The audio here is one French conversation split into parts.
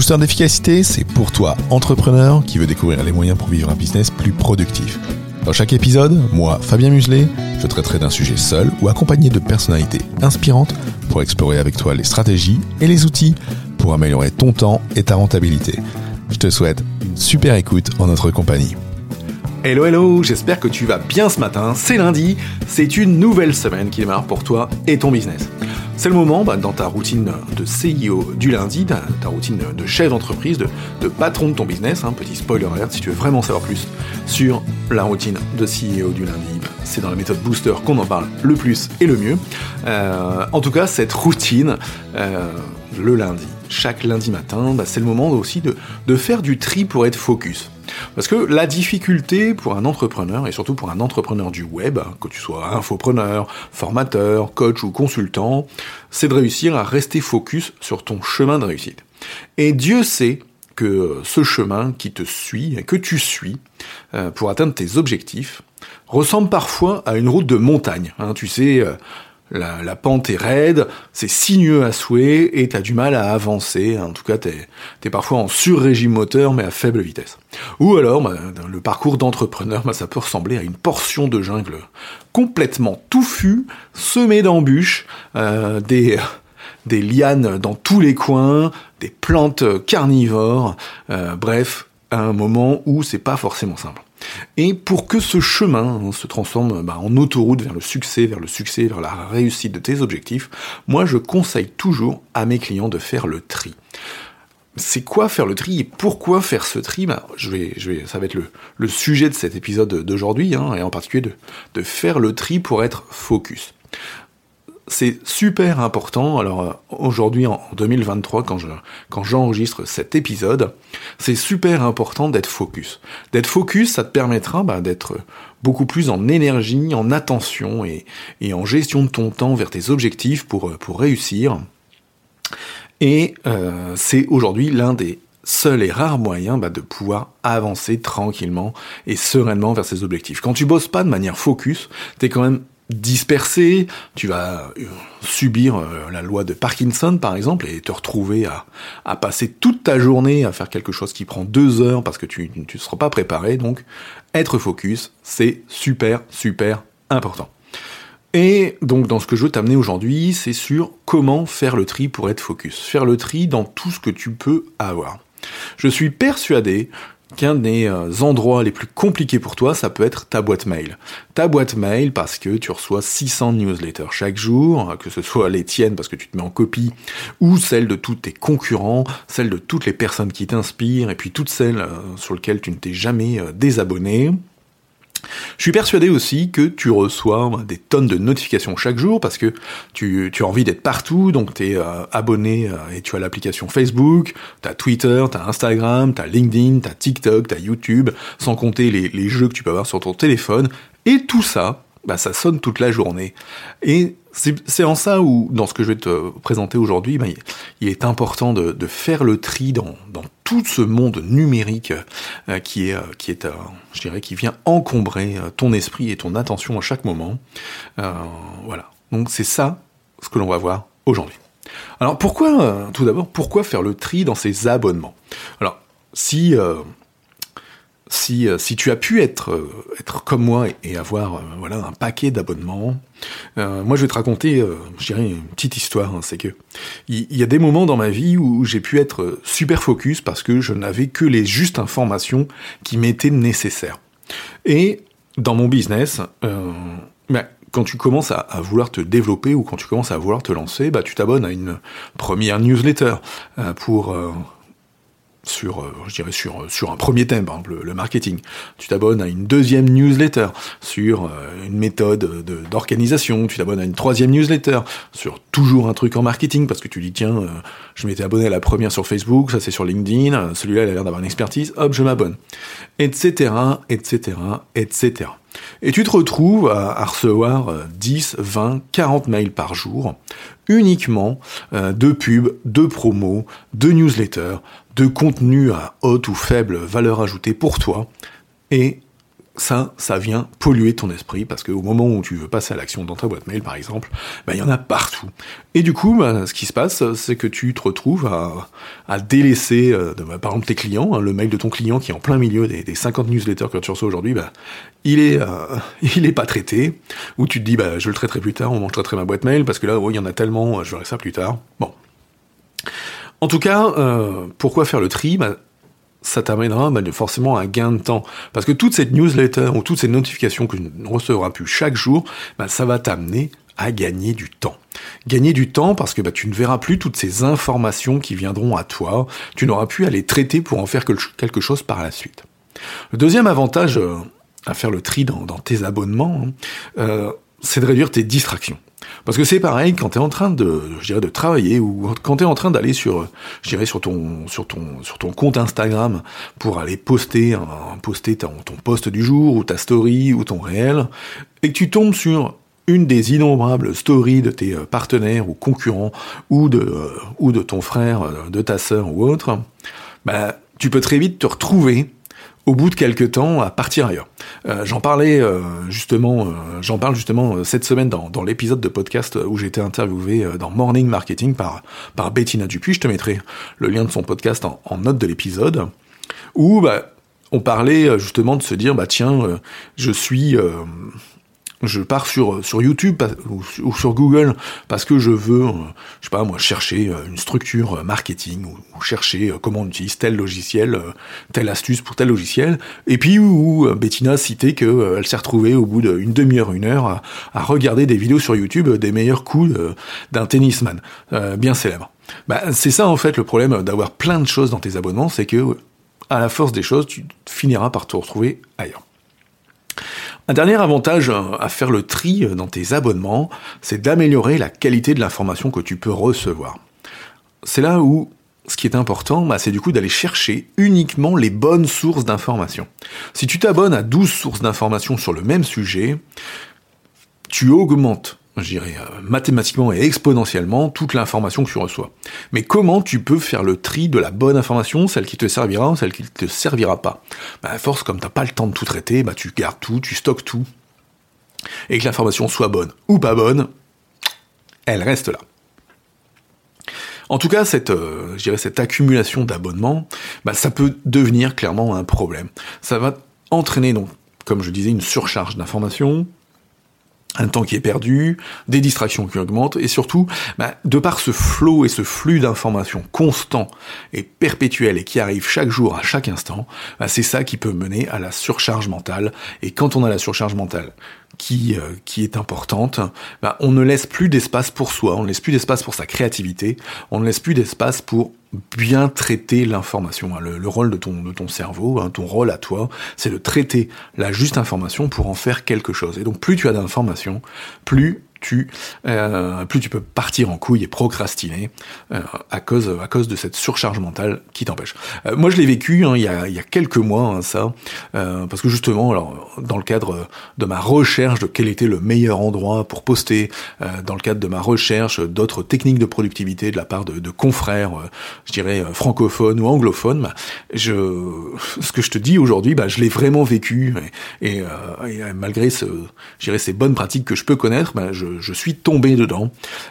Booster d'efficacité, c'est pour toi, entrepreneur, qui veut découvrir les moyens pour vivre un business plus productif. Dans chaque épisode, moi, Fabien Muselet, je traiterai d'un sujet seul ou accompagné de personnalités inspirantes pour explorer avec toi les stratégies et les outils pour améliorer ton temps et ta rentabilité. Je te souhaite une super écoute en notre compagnie. Hello hello, j'espère que tu vas bien ce matin, c'est lundi, c'est une nouvelle semaine qui démarre pour toi et ton business. C'est le moment, bah, dans ta routine de CIO du lundi, ta, routine de chef d'entreprise, de, patron de ton business, hein, petit spoiler alert, si tu veux vraiment savoir plus sur la routine de CEO du lundi, c'est dans la méthode Booster qu'on en parle le plus et le mieux. Euh, en tout cas, cette routine, euh, le lundi, chaque lundi matin, bah, c'est le moment aussi de, de faire du tri pour être focus. Parce que la difficulté pour un entrepreneur, et surtout pour un entrepreneur du web, que tu sois infopreneur, formateur, coach ou consultant, c'est de réussir à rester focus sur ton chemin de réussite. Et Dieu sait que ce chemin qui te suit, que tu suis, euh, pour atteindre tes objectifs, ressemble parfois à une route de montagne. Hein, tu sais, euh, la, pente est raide, c'est sinueux à souhait et t'as du mal à avancer. En tout cas, t'es es parfois en sur-régime moteur mais à faible vitesse. Ou alors, bah, le parcours d'entrepreneur, bah, ça peut ressembler à une portion de jungle complètement touffue, semée d'embûches, euh, des des lianes dans tous les coins, des plantes carnivores, euh, bref, à un moment où c'est pas forcément simple. Et pour que ce chemin hein, se transforme bah, en autoroute vers le succès, vers le succès, vers la réussite de tes objectifs, moi je conseille toujours à mes clients de faire le tri. C'est quoi faire le tri et pourquoi faire ce tri? Bah, je vais, je vais, Ça va être le, sujet de cet épisode d'aujourd'hui, hein, et en particulier de, de faire le tri pour être focus c'est super important. Alors euh, aujourd'hui en 2023, quand je quand j'enregistre cet épisode, c'est super important d'être focus. D'être focus, ça te permettra bah, d'être beaucoup plus en énergie, en attention et, en gestion de ton temps vers tes objectifs pour euh, réussir. Et euh, c'est aujourd'hui l'un des seuls et rares moyens bah, de pouvoir avancer tranquillement et sereinement vers ses objectifs. Quand tu bosses pas de manière focus, t'es quand même dispersé, tu vas euh, subir euh, la loi de Parkinson par exemple et te retrouver à, à, passer toute ta journée à faire quelque chose qui prend deux heures parce que tu ne seras pas préparé. Donc être focus, c'est super super important. Et donc dans ce que je veux t'amener aujourd'hui, c'est sur comment faire le tri pour être focus. Faire le tri dans tout ce que tu peux avoir. Je suis persuadé qu'un des euh, endroits les plus compliqués pour toi, ça peut être ta boîte mail. Ta boîte mail parce que tu reçois 600 newsletters chaque jour, que ce soit les tiennes parce que tu te mets en copie, ou celles de tous tes concurrents, celles de toutes les personnes qui t'inspirent, et puis toutes celles euh, sur lesquelles tu ne t'es jamais euh, désabonné. Je suis persuadé aussi que tu reçois des tonnes de notifications chaque jour parce que tu, as envie d'être partout, donc tu es euh, abonné euh, et tu as l'application Facebook, tu Twitter, tu Instagram, tu LinkedIn, tu TikTok, tu YouTube, sans compter les, les jeux que tu peux avoir sur ton téléphone. Et tout ça, bah, ça sonne toute la journée. Et c'est en ça où, dans ce que je vais te présenter aujourd'hui, bah, il est important de, de, faire le tri dans, dans, tout ce monde numérique euh, qui est, euh, qui est, euh, je dirais, qui vient encombrer ton esprit et ton attention à chaque moment. voilà. Donc c'est ça ce que l'on va voir aujourd'hui. Alors pourquoi, tout d'abord, pourquoi faire le tri dans ces abonnements? Alors si si, euh, si tu as pu être, euh, être comme moi et, avoir euh, voilà un paquet d'abonnements, moi je vais te raconter, je dirais une petite histoire. Hein, c'est que il y, a des moments dans ma vie où j'ai pu être super focus parce que je n'avais que les justes informations qui m'étaient nécessaires. Et dans mon business, bah, quand tu commences à, vouloir te développer ou quand tu commences à vouloir te lancer, bah, tu t'abonnes à une première newsletter pour sur, euh, je dirais sur, sur un premier thème, par exemple le marketing. Tu t'abonnes à une deuxième newsletter sur euh, une méthode d'organisation. Tu t'abonnes à une troisième newsletter sur toujours un truc en marketing parce que tu dis tiens, euh, je m'étais abonné à la première sur Facebook, ça c'est sur LinkedIn, celui-là il a l'air d'avoir une expertise, hop je m'abonne, etc., etc., etc. Et tu te retrouves à, recevoir 10, 20, 40 mails par jour, uniquement de pubs, de promos, de newsletters, de contenu à haute ou faible valeur ajoutée pour toi. Et ça, ça vient polluer ton esprit parce qu'au moment où tu veux passer à l'action dans ta boîte mail, par exemple, ben, il y en a partout. Et du coup, ben, ce qui se passe, c'est que tu te retrouves à, délaisser, euh, de, par exemple, tes clients, hein, le mail de ton client qui est en plein milieu des, des 50 newsletters que tu reçois aujourd'hui, il est, euh, il est pas traité. Ou tu te dis, bah, je le traiterai plus tard, on je traiterai ma boîte mail parce que là, il y en a tellement, je verrai ça plus tard. Bon. En tout cas, euh, pourquoi faire le tri? Bah, ça t'amènera bah, forcément un gain de temps. Parce que toute cette newsletter ou toutes ces notifications que tu ne recevras plus chaque jour, bah, ça va t'amener à gagner du temps. Gagner du temps parce que bah, tu ne verras plus toutes ces informations qui viendront à toi, tu n'auras plus à les traiter pour en faire quelque chose par la suite. Le deuxième avantage euh, à faire le tri dans, tes abonnements, hein, euh, c'est de réduire tes distractions. Parce que c'est pareil quand tu es en train de, je dirais, de travailler ou quand tu es en train d'aller sur, je dirais, sur ton, sur ton, sur ton compte Instagram pour aller poster, poster ton, ton post du jour ou ta story ou ton réel et que tu tombes sur une des innombrables stories de tes euh, partenaires ou concurrents ou de, euh, ou de ton frère, euh, de ta sœur ou autre, bah, tu peux très vite te retrouver au bout de quelques temps à partir ailleurs. Euh, j'en parlais euh, justement, euh, j'en parle justement cette semaine dans, l'épisode de podcast où j'ai été interviewé dans Morning Marketing par, Bettina Dupuis. Je te mettrai le lien de son podcast en, en note de l'épisode où bah, on parlait justement de se dire bah tiens, je suis je pars sur sur YouTube ou, sur Google parce que je veux, euh, je sais pas moi, chercher euh, une structure euh, marketing ou, chercher comment on utilise tel logiciel, telle astuce pour tel logiciel. Et puis où Bettina citait que elle s'est retrouvée au bout d'une demi-heure, une heure à, à, regarder des vidéos sur YouTube des meilleurs coups d'un tennisman bien célèbre. Bah, c'est ça en fait le problème d'avoir plein de choses dans tes abonnements, c'est que à la force des choses, tu finiras par te retrouver ailleurs. Un dernier avantage à faire le tri dans tes abonnements, c'est d'améliorer la qualité de l'information que tu peux recevoir. C'est là où ce qui est important, bah, c'est du coup d'aller chercher uniquement les bonnes sources d'informations. Si tu t'abonnes à 12 sources d'informations sur le même sujet, tu augmentes je dirais, euh, mathématiquement et exponentiellement toute l'information que tu reçois. Mais comment tu peux faire le tri de la bonne information, celle qui te servira, celle qui ne te servira pas? Bah, force, comme tu n'as pas le temps de tout traiter, bah, tu gardes tout, tu stockes tout. Et que l'information soit bonne ou pas bonne, elle reste là. En tout cas, cette, euh, je dirais, cette accumulation d'abonnements, bah, ça peut devenir clairement un problème. Ça va entraîner donc, comme je disais, une surcharge d'informations, un temps qui est perdu, des distractions qui augmentent, et surtout, bah, de par ce flot et ce flux d'informations constant et perpétuel et qui arrive chaque jour, à chaque instant, bah, c'est ça qui peut mener à la surcharge mentale. Et quand on a la surcharge mentale qui, euh, qui est importante, bah, on ne laisse plus d'espace pour soi, on ne laisse plus d'espace pour sa créativité, on ne laisse plus d'espace pour bien traiter l'information. Hein. Le, rôle de ton, de ton cerveau, hein, ton rôle à toi, c'est de traiter la juste information pour en faire quelque chose. Et donc plus tu as d'informations, plus tu, euh, plus tu peux partir en couille et procrastiner euh, à cause à cause de cette surcharge mentale qui t'empêche. Euh, moi, je l'ai vécu hein, il, y a, il y a quelques mois hein, ça, parce que justement, alors dans le cadre de ma recherche de quel était le meilleur endroit pour poster, dans le cadre de ma recherche d'autres techniques de productivité de la part de, de confrères, je dirais francophones ou anglophones, bah, je, ce que je te dis aujourd'hui, bah, je l'ai vraiment vécu et, et, et malgré ce, je ces bonnes pratiques que je peux connaître, bah, je je, suis tombé dedans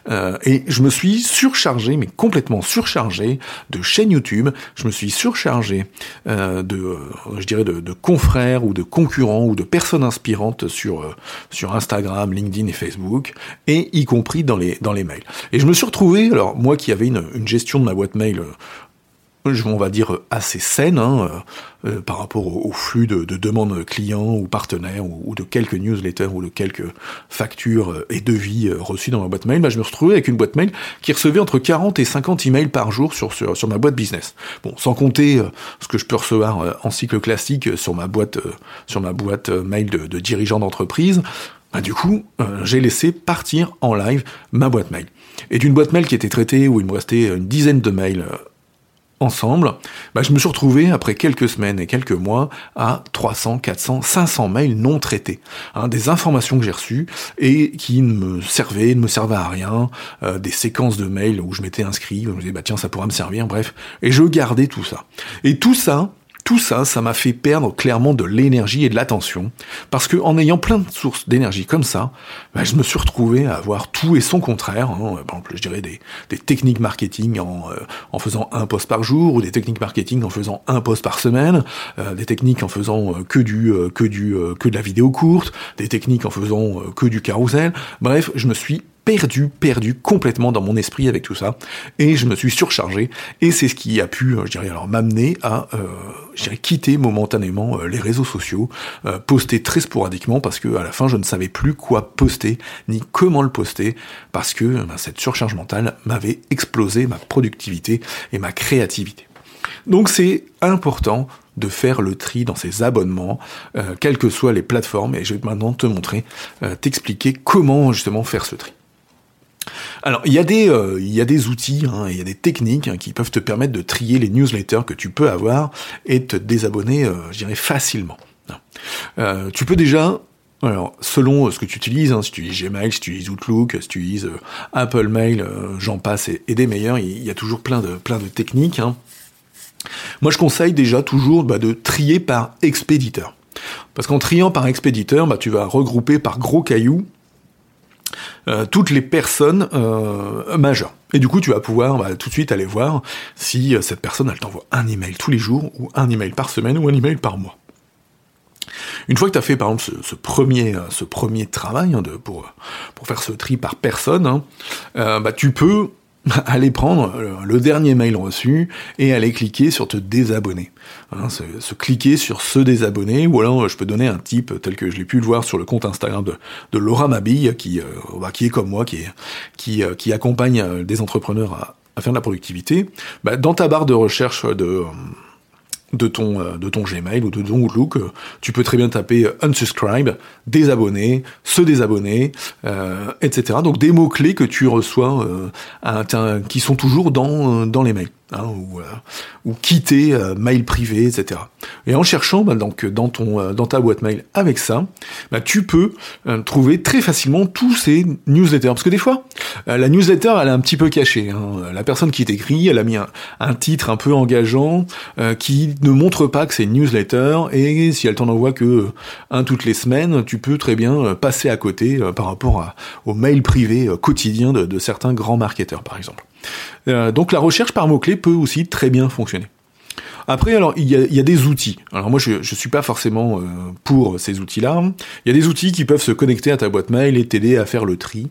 euh, et je me suis surchargé, mais complètement surchargé de chaînes YouTube. Je me suis surchargé euh, de, euh, je dirais, de, confrères ou de concurrents ou de personnes inspirantes sur sur Instagram, LinkedIn et Facebook, et y compris dans les dans les mails. Et je me suis retrouvé, alors moi qui avais une, une gestion de ma boîte mail on va dire assez saine hein, euh, euh, par rapport au, flux de, demandes clients ou partenaires ou, de quelques newsletters ou de quelques factures euh, et devis reçus dans ma boîte mail, bah, je me retrouvais avec une boîte mail qui recevait entre 40 et 50 emails par jour sur, ma boîte business. Bon, sans compter ce que je peux recevoir en cycle classique sur ma boîte mail de, de dirigeant d'entreprise. Bah, du coup, j'ai laissé partir en live ma boîte mail. Et d'une boîte mail qui était traitée où il me restait une dizaine de mails ensemble, bah, je me suis retrouvé après quelques semaines et quelques mois à 300, 400, 500 mails non traités, hein, des informations que j'ai reçues et qui ne me servaient, ne me servaient à rien, euh, des séquences de mails où je m'étais inscrit, où je me disais bah tiens ça pourra me servir, bref, et je gardais tout ça. Et tout ça, tout ça, ça m'a fait perdre clairement de l'énergie et de l'attention, parce que en ayant plein de sources d'énergie comme ça, bah, je me suis retrouvé à avoir tout et son contraire. Hein. Par exemple, je dirais des, techniques marketing en, euh, en faisant un post par jour, ou des techniques marketing en faisant un post par semaine, euh, des techniques en faisant euh, que du que du que de la vidéo courte, des techniques en faisant que du carrousel. Bref, je me suis perdu, perdu complètement dans mon esprit avec tout ça, et je me suis surchargé, et c'est ce qui a pu, euh, je dirais alors, m'amener à, euh, je quitter momentanément euh, les réseaux sociaux, poster très sporadiquement, parce que à la fin, je ne savais plus quoi poster, ni comment le poster, parce que ben, cette surcharge mentale m'avait explosé ma productivité et ma créativité. Donc c'est important de faire le tri dans ces abonnements, quelles que soient les plateformes, et je vais maintenant te montrer, t'expliquer comment justement faire ce tri. Alors, il y a des, euh, outils, hein, il y a des techniques hein, qui peuvent te permettre de trier les newsletters que tu peux avoir et te désabonner, euh, je dirais, facilement. Euh, tu peux déjà selon ce que tu utilises, hein, si tu utilises Gmail, si tu utilises Outlook, si tu utilises Apple Mail, j'en passe et, des meilleurs, il y a toujours plein de, plein de techniques. Moi, je conseille déjà toujours bah, de trier par expéditeur. Parce qu'en triant par expéditeur, bah, tu vas regrouper par gros cailloux euh, toutes les personnes euh, majeures. Et du coup, tu vas pouvoir bah, tout de suite aller voir si euh, cette personne, elle t'envoie un email tous les jours, ou un email par semaine, ou un email par mois. Une fois que tu as fait par exemple ce, premier, travail hein, de, pour, pour faire ce tri par personne, hein, bah, tu peux aller prendre le dernier mail reçu et aller cliquer sur te désabonner. Hein, se, cliquer sur se désabonner, ou alors je peux donner un type tel que je l'ai pu le voir sur le compte Instagram de, Laura Mabille, qui, euh, bah, qui est comme moi, qui, qui, euh, accompagne euh, des entrepreneurs à, à, faire de la productivité. Bah, dans ta barre de recherche de de ton, euh, de ton Gmail ou de ton Outlook, euh, tu peux très bien taper euh, unsubscribe, désabonner, se désabonner, etc. Donc des mots-clés que tu reçois, qui sont toujours dans, dans les mails. Hein, ou, ou, quitter mail privé, etc. Et en cherchant bah, donc dans ton dans ta boîte mail avec ça, bah, tu peux trouver très facilement tous ces newsletters. Parce que des fois, la newsletter elle est un petit peu cachée. Hein. La personne qui t'écrit, elle a mis un, titre un peu engageant qui ne montre pas que c'est une newsletter et si elle t'en envoie que euh, un toutes les semaines, tu peux très bien euh, passer à côté euh, par rapport à, au mail privé quotidien de, de, certains grands marketeurs par exemple. Donc la recherche par mots-clés peut aussi très bien fonctionner. Après, alors, il y a, des outils. Alors moi, je ne suis pas forcément euh, pour ces outils-là. Il y a des outils qui peuvent se connecter à ta boîte mail et t'aider à faire le tri,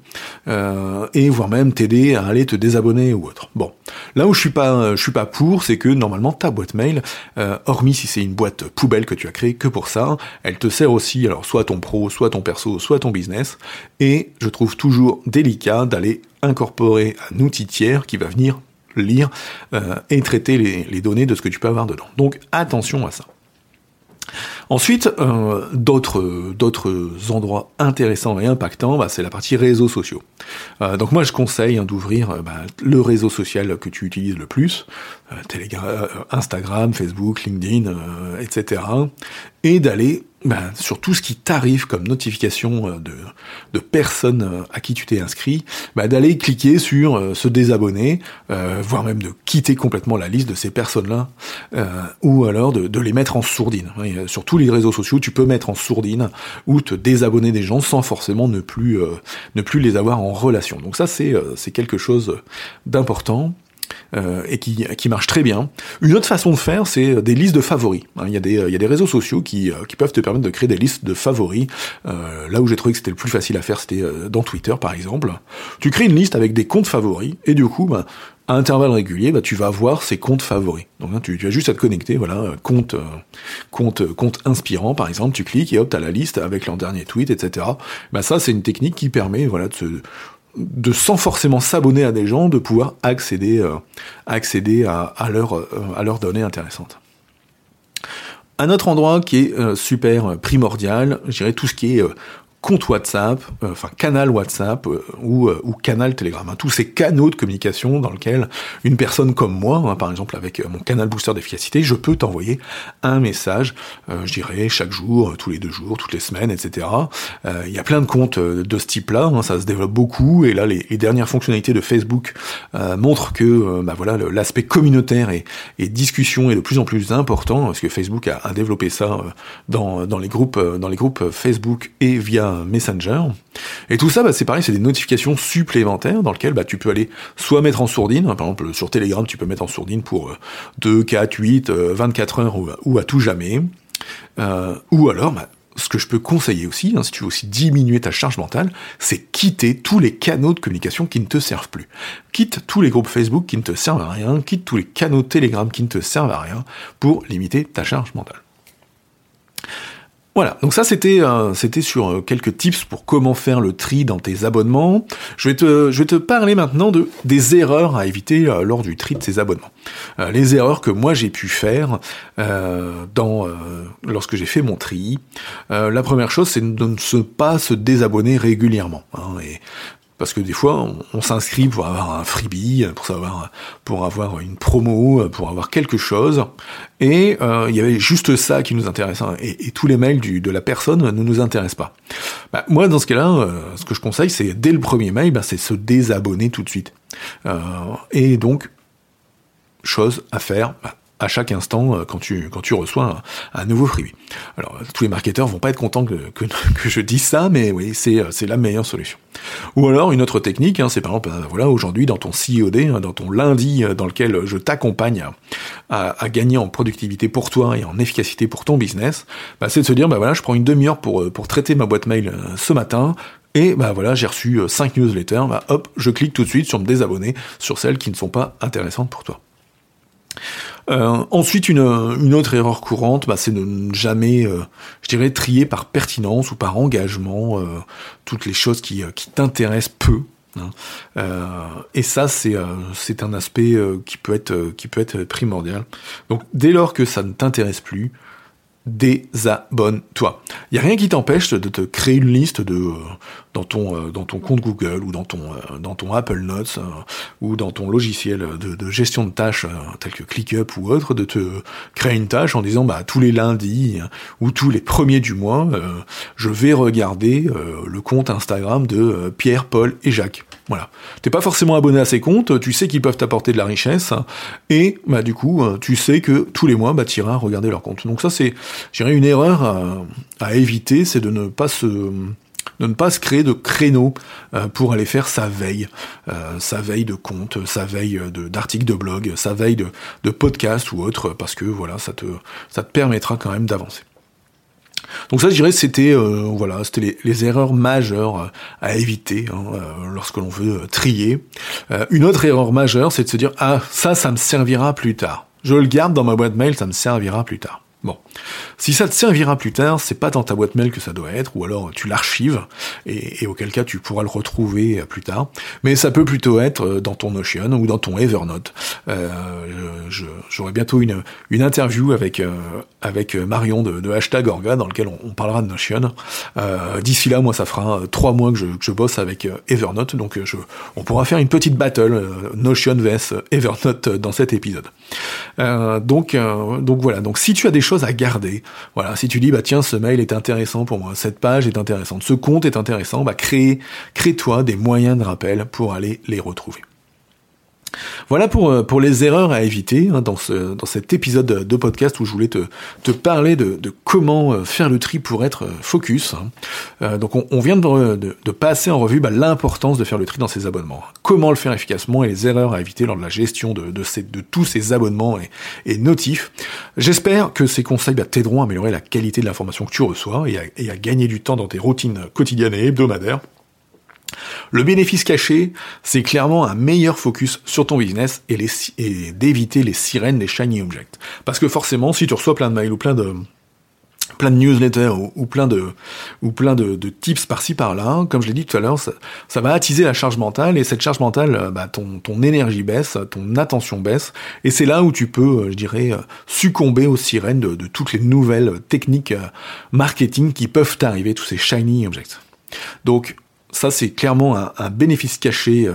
euh, et voire même t'aider à aller te désabonner ou autre. Bon, là où je suis suis pas pour, c'est que normalement ta boîte mail, euh, hormis si c'est une boîte poubelle que tu as créée que pour ça, elle te sert aussi, alors soit ton pro, soit ton perso, soit ton business. Et je trouve toujours délicat d'aller incorporer un outil tiers qui va venir lire euh, et traiter les, données de ce que tu peux avoir dedans. Donc attention à ça. Ensuite, euh, d'autres endroits intéressants et impactants, bah, c'est la partie réseaux sociaux. Euh, donc moi, je conseille hein, d'ouvrir bah, le réseau social que tu utilises le plus, Instagram, Facebook, LinkedIn, etc., et d'aller ben, sur tout ce qui t'arrive comme notification euh, de, de personnes euh, à qui tu t'es inscrit, ben, d'aller cliquer sur euh, se désabonner, voire même de quitter complètement la liste de ces personnes-là, ou alors de, de, les mettre en sourdine. Sur tous les réseaux sociaux, tu peux mettre en sourdine ou te désabonner des gens sans forcément ne plus, ne plus les avoir en relation. Donc ça, c'est quelque chose d'important. Euh, et qui, qui marche très bien. Une autre façon de faire, c'est des listes de favoris. Hein, il, y a des, il y a des réseaux sociaux qui, euh, qui peuvent te permettre de créer des listes de favoris. Euh, là où j'ai trouvé que c'était le plus facile à faire, c'était dans Twitter par exemple. Tu crées une liste avec des comptes favoris, et du coup, bah, à intervalles réguliers, bah, tu vas voir ces comptes favoris. Donc hein, tu, tu, as juste à te connecter, voilà, compte, compte, compte inspirant par exemple, tu cliques et hop, t'as la liste avec leur dernier tweet, etc. Bah ça, c'est une technique qui permet, voilà, de se de sans forcément s'abonner à des gens, de pouvoir accéder, euh, accéder euh, à leurs données intéressantes. Un autre endroit qui est euh, super primordial, je dirais tout ce qui est compte WhatsApp, euh, enfin canal WhatsApp euh, ou, ou, canal Telegram. Hein. tous ces canaux de communication dans lesquels une personne comme moi, hein, par exemple avec mon canal booster d'efficacité, je peux t'envoyer un message, je dirais chaque jour, tous les deux jours, toutes les semaines, etc. Il y a plein de comptes de ce type-là, hein, ça se développe beaucoup, et là les, dernières fonctionnalités de Facebook montrent que bah voilà l'aspect communautaire et, et, discussion est de plus en plus important, parce que Facebook a, a développé ça dans, dans les groupes dans les groupes Facebook et via Messenger. Et tout ça, bah, c'est pareil, c'est des notifications supplémentaires dans lesquelles bah, tu peux aller soit mettre en sourdine, par exemple sur Telegram, tu peux mettre en sourdine pour 2, 4, 8, 24 heures ou, à tout jamais. Euh, ou alors, bah, ce que je peux conseiller aussi, hein, si tu veux aussi diminuer ta charge mentale, c'est quitter tous les canaux de communication qui ne te servent plus. Quitte tous les groupes Facebook qui ne te servent à rien, quitte tous les canaux Telegram qui ne te servent à rien pour limiter ta charge mentale. Voilà, donc ça c'était euh, sur euh, quelques tips pour comment faire le tri dans tes abonnements. Je vais te je vais te parler maintenant de des erreurs à éviter euh, lors du tri de tes abonnements. les erreurs que moi j'ai pu faire dans lorsque j'ai fait mon tri. la première chose c'est de ne pas se désabonner régulièrement. Hein, parce que des fois on, s'inscrit pour avoir un freebie, pour savoir, pour avoir une promo, pour avoir quelque chose, et euh, il y avait juste ça qui nous intéresse, hein. et, tous les mails de la personne ne nous intéressent pas. Bah, moi dans ce cas-là, euh, ce que je conseille, c'est dès le premier mail, bah, c'est se désabonner tout de suite. Euh, et donc chose à faire, bah, à chaque instant euh, quand tu, quand tu reçois un, nouveau freebie. Alors, tous les marketeurs vont pas être contents que, que, je dise ça, mais oui, c'est, c'est la meilleure solution. Ou alors, une autre technique, hein, c'est par exemple, euh, voilà, aujourd'hui, dans ton COD, hein, dans ton lundi euh, dans lequel je t'accompagne à, gagner en productivité pour toi et en efficacité pour ton business, bah, c'est de se dire, bah voilà, je prends une demi-heure pour, pour traiter ma boîte mail ce matin, et bah voilà, j'ai reçu 5 newsletters, hop, je clique tout de suite sur me désabonner sur celles qui ne sont pas intéressantes pour toi. Euh, ensuite, une, une, autre erreur courante, bah, c'est de ne jamais, euh, je dirais, trier par pertinence ou par engagement euh, toutes les choses qui, qui t'intéressent peu. Hein. et ça, c'est c'est un aspect qui peut être qui peut être primordial. Donc, dès lors que ça ne t'intéresse plus, désabonne-toi. Il n'y a rien qui t'empêche de te créer une liste de euh, dans ton euh, dans ton compte Google ou dans ton euh, Apple Notes ou dans ton logiciel de, gestion de tâches tel que ClickUp ou autre de te créer une tâche en disant bah tous les lundis ou tous les premiers du mois je vais regarder le compte Instagram de Pierre, Paul et Jacques. Voilà. T'es pas forcément abonné à ces comptes, tu sais qu'ils peuvent t'apporter de la richesse, et bah du coup, tu sais que tous les mois, bah iras regarder leur compte. Donc ça, c'est, j'irais une erreur à, éviter, c'est de ne pas se ne pas se créer de créneaux euh, pour aller faire sa veille, euh, sa veille de compte, sa veille d'articles de, blog, sa veille de, de podcast ou autre, parce que voilà, ça te, ça te permettra quand même d'avancer. Donc ça, je dirais, c'était euh, voilà, c'était les, erreurs majeures euh, à éviter hein, euh, lorsque l'on veut trier. une autre erreur majeure, c'est de se dire ah ça, ça me servira plus tard. Je le garde dans ma boîte mail, ça me servira plus tard. Bon, si ça te servira plus tard, c'est pas dans ta boîte mail que ça doit être, ou alors tu l'archives, et, auquel cas tu pourras le retrouver euh, plus tard. Mais ça peut plutôt être euh, dans ton Notion ou dans ton Evernote. Euh, J'aurai bientôt une, interview avec Marion de, Hashtag Orga, dans lequel on, parlera de Notion. D'ici là, moi, ça fera trois mois que je, bosse avec Evernote, donc on pourra faire une petite battle Notion vs Evernote dans cet épisode. donc donc voilà. Donc si tu as des choses à garder. Voilà, si tu dis bah tiens ce mail est intéressant pour moi, cette page est intéressante, ce compte est intéressant, bah crée crée-toi des moyens de rappel pour aller les retrouver. Voilà pour, euh, pour les erreurs à éviter hein, dans, ce, cet épisode de podcast où je voulais te, parler de, comment euh, faire le tri pour être euh, focus. Hein. donc on, vient de, passer en revue bah, l'importance de faire le tri dans ses abonnements. Comment le faire efficacement et les erreurs à éviter lors de la gestion de, tous ces abonnements et, notifs. J'espère que ces conseils bah, t'aideront à améliorer la qualité de l'information que tu reçois et à gagner du temps dans tes routines quotidiennes et hebdomadaires. Le bénéfice caché, c'est clairement un meilleur focus sur ton business et, d'éviter les sirènes des shiny objects. Parce que forcément, si tu reçois plein de mails ou plein de newsletters ou, plein de ou tips par-ci par-là, comme je l'ai dit tout à l'heure, ça, va attiser la charge mentale et cette charge mentale, euh, bah, ton, ton énergie baisse, ton attention baisse et c'est là où tu peux, euh, je dirais, euh, succomber aux sirènes de, de toutes les nouvelles techniques marketing qui peuvent t'arriver, tous ces shiny objects. Donc ça, c'est clairement un, bénéfice caché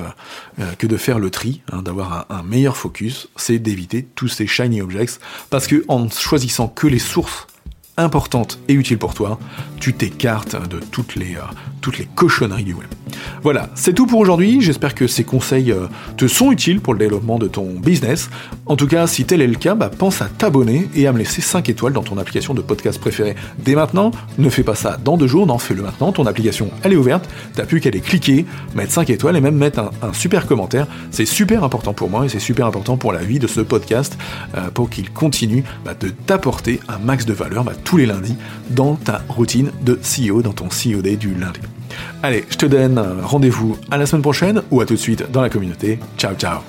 que de faire le tri, hein, d'avoir un, meilleur focus, c'est d'éviter tous ces shiny objects, parce que en choisissant que les sources importante et utile pour toi, tu t'écartes de toutes les, euh, toutes les cochonneries du web. Voilà, c'est tout pour aujourd'hui. J'espère que ces conseils euh, te sont utiles pour le développement de ton business. En tout cas, si tel est le cas, bah, pense à t'abonner et à me laisser 5 étoiles dans ton application de podcast préférée dès maintenant. Ne fais pas ça dans deux jours, non, fais-le maintenant. Ton application, elle est ouverte. T'as plus qu'à aller cliquer, mettre 5 étoiles et même mettre un, super commentaire. C'est super important pour moi et c'est super important pour la vie de ce podcast euh, pour qu'il continue bah, de t'apporter un max de valeur bah, tous les lundis dans ta routine de CEO, dans ton CEO Day du lundi. Allez, je te donne rendez-vous à la semaine prochaine ou à tout de suite dans la communauté. Ciao, ciao